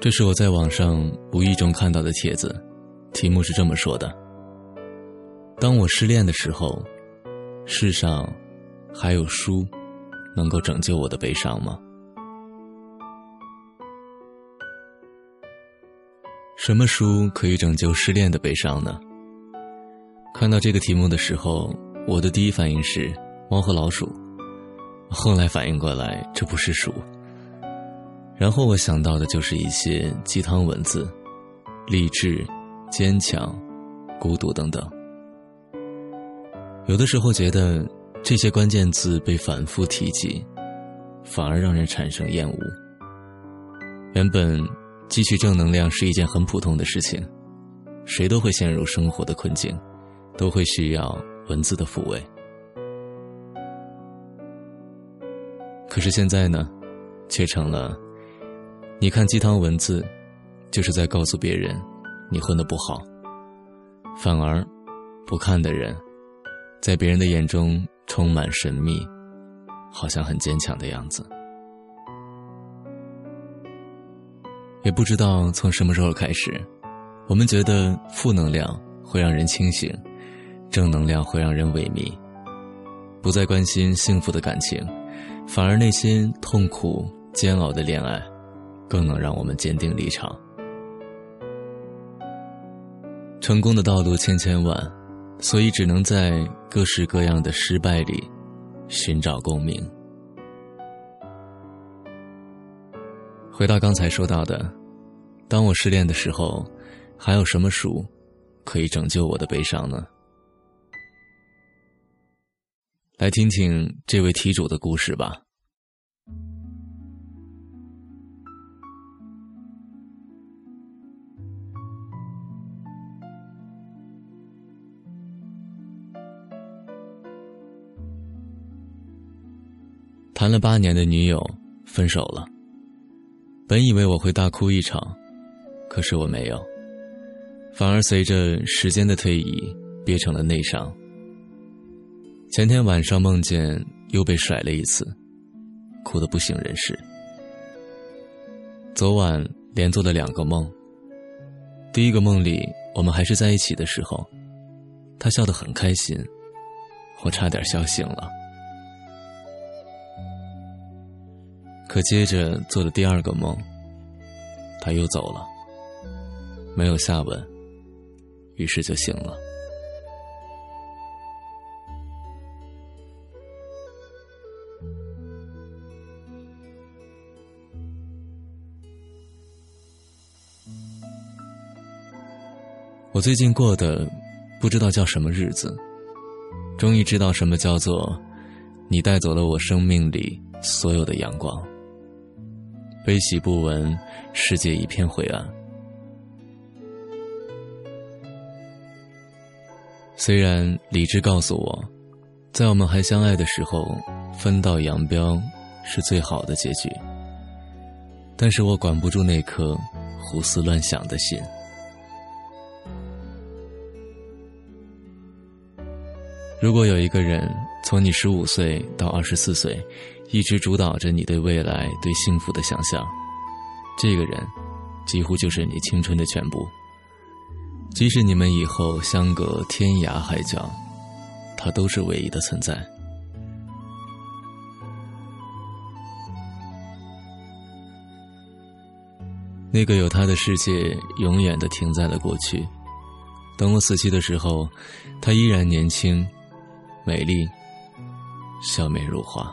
这是我在网上无意中看到的帖子，题目是这么说的：“当我失恋的时候，世上还有书能够拯救我的悲伤吗？”什么书可以拯救失恋的悲伤呢？看到这个题目的时候，我的第一反应是猫和老鼠，后来反应过来这不是书。然后我想到的就是一些鸡汤文字，励志、坚强、孤独等等。有的时候觉得这些关键字被反复提及，反而让人产生厌恶。原本汲取正能量是一件很普通的事情，谁都会陷入生活的困境，都会需要文字的抚慰。可是现在呢，却成了。你看鸡汤文字，就是在告诉别人，你混得不好。反而，不看的人，在别人的眼中充满神秘，好像很坚强的样子。也不知道从什么时候开始，我们觉得负能量会让人清醒，正能量会让人萎靡。不再关心幸福的感情，反而那些痛苦煎熬的恋爱。更能让我们坚定立场。成功的道路千千万，所以只能在各式各样的失败里寻找共鸣。回到刚才说到的，当我失恋的时候，还有什么书可以拯救我的悲伤呢？来听听这位题主的故事吧。谈了八年的女友分手了。本以为我会大哭一场，可是我没有，反而随着时间的推移憋成了内伤。前天晚上梦见又被甩了一次，哭得不省人事。昨晚连做了两个梦。第一个梦里我们还是在一起的时候，他笑得很开心，我差点笑醒了。可接着做了第二个梦，他又走了，没有下文，于是就醒了。我最近过的不知道叫什么日子，终于知道什么叫做你带走了我生命里所有的阳光。悲喜不闻，世界一片灰暗。虽然理智告诉我，在我们还相爱的时候，分道扬镳是最好的结局，但是我管不住那颗胡思乱想的心。如果有一个人从你十五岁到二十四岁，一直主导着你对未来、对幸福的想象，这个人几乎就是你青春的全部。即使你们以后相隔天涯海角，他都是唯一的存在。那个有他的世界，永远的停在了过去。等我死去的时候，他依然年轻。美丽，笑面如花。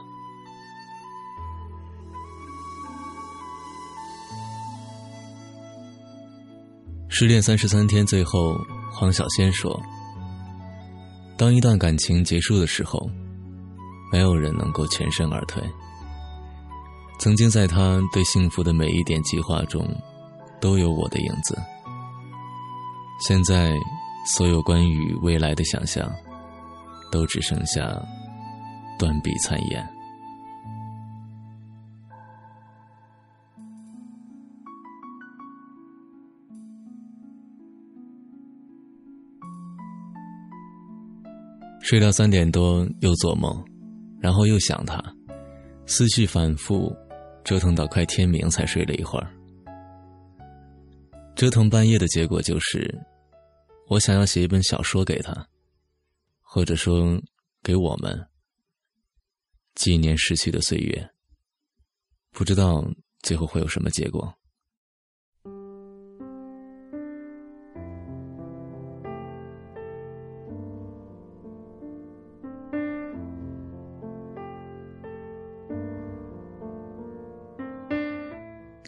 失恋三十三天，最后黄小仙说：“当一段感情结束的时候，没有人能够全身而退。曾经在他对幸福的每一点计划中，都有我的影子。现在，所有关于未来的想象。”都只剩下断壁残垣。睡到三点多，又做梦，然后又想他，思绪反复，折腾到快天明才睡了一会儿。折腾半夜的结果就是，我想要写一本小说给他，或者说给我们纪念逝去的岁月。不知道最后会有什么结果。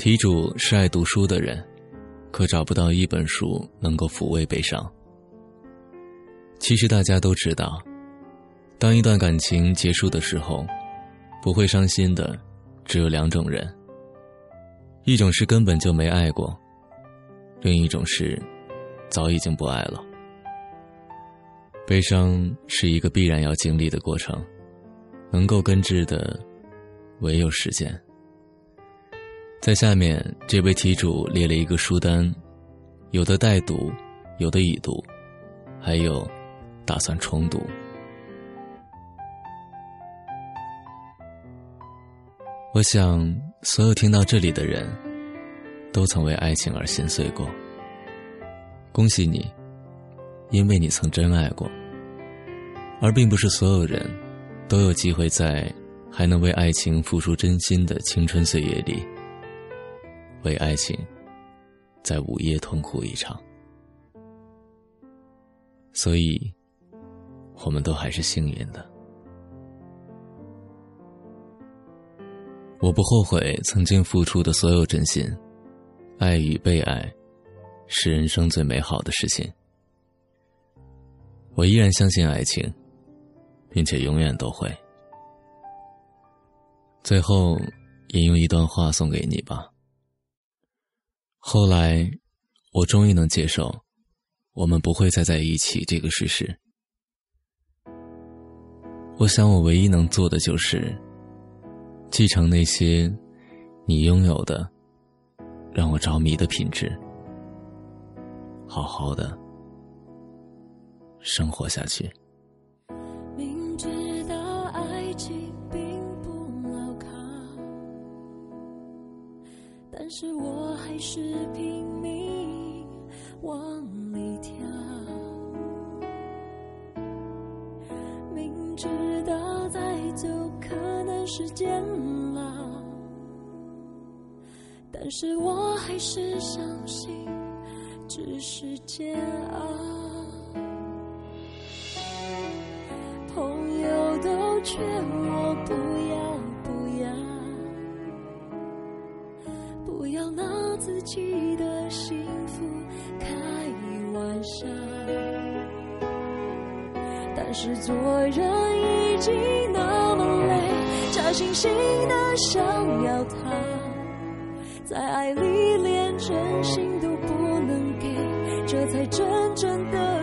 题主是爱读书的人，可找不到一本书能够抚慰悲伤。其实大家都知道，当一段感情结束的时候，不会伤心的只有两种人：一种是根本就没爱过，另一种是早已经不爱了。悲伤是一个必然要经历的过程，能够根治的唯有时间。在下面，这位题主列了一个书单，有的待读，有的已读，还有打算重读。我想，所有听到这里的人，都曾为爱情而心碎过。恭喜你，因为你曾真爱过。而并不是所有人，都有机会在还能为爱情付出真心的青春岁月里。为爱情，在午夜痛哭一场，所以，我们都还是幸运的。我不后悔曾经付出的所有真心，爱与被爱，是人生最美好的事情。我依然相信爱情，并且永远都会。最后，引用一段话送给你吧。后来，我终于能接受，我们不会再在一起这个事实。我想，我唯一能做的就是，继承那些你拥有的、让我着迷的品质，好好的生活下去。但是我。还是拼命往里跳，明知道再走可能是煎熬，但是我还是相信只是煎熬。朋友都劝我不要。记得幸福开玩笑，但是做人已经那么累，假惺惺的想要他，在爱里连真心都不能给，这才真正的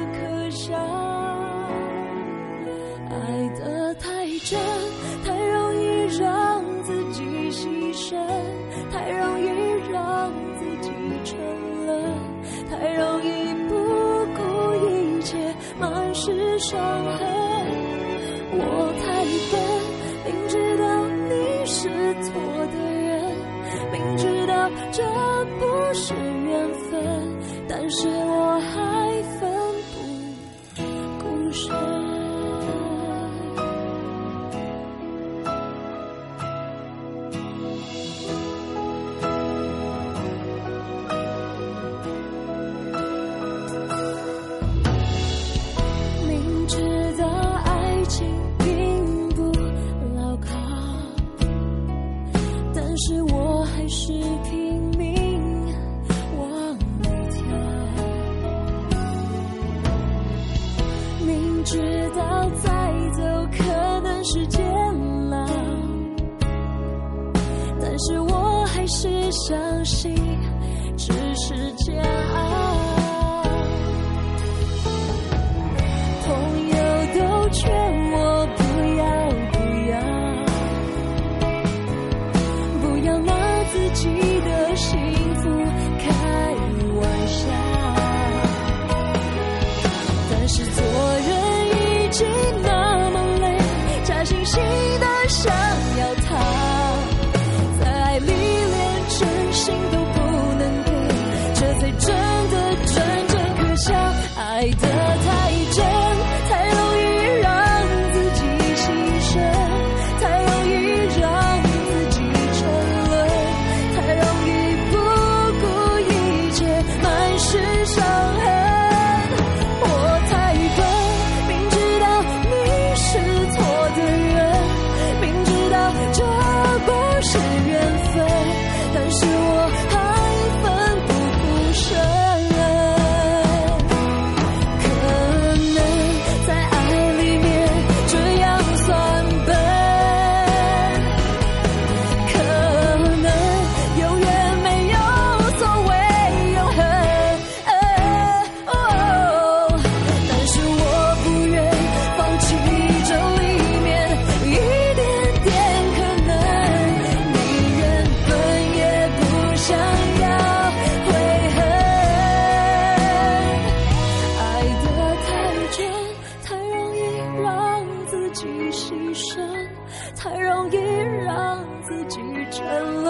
伤痕。是拼命往里跳，明知道再走可能是煎熬，但是我还是相信只是煎熬。朋友都劝。太容易让自己沉沦，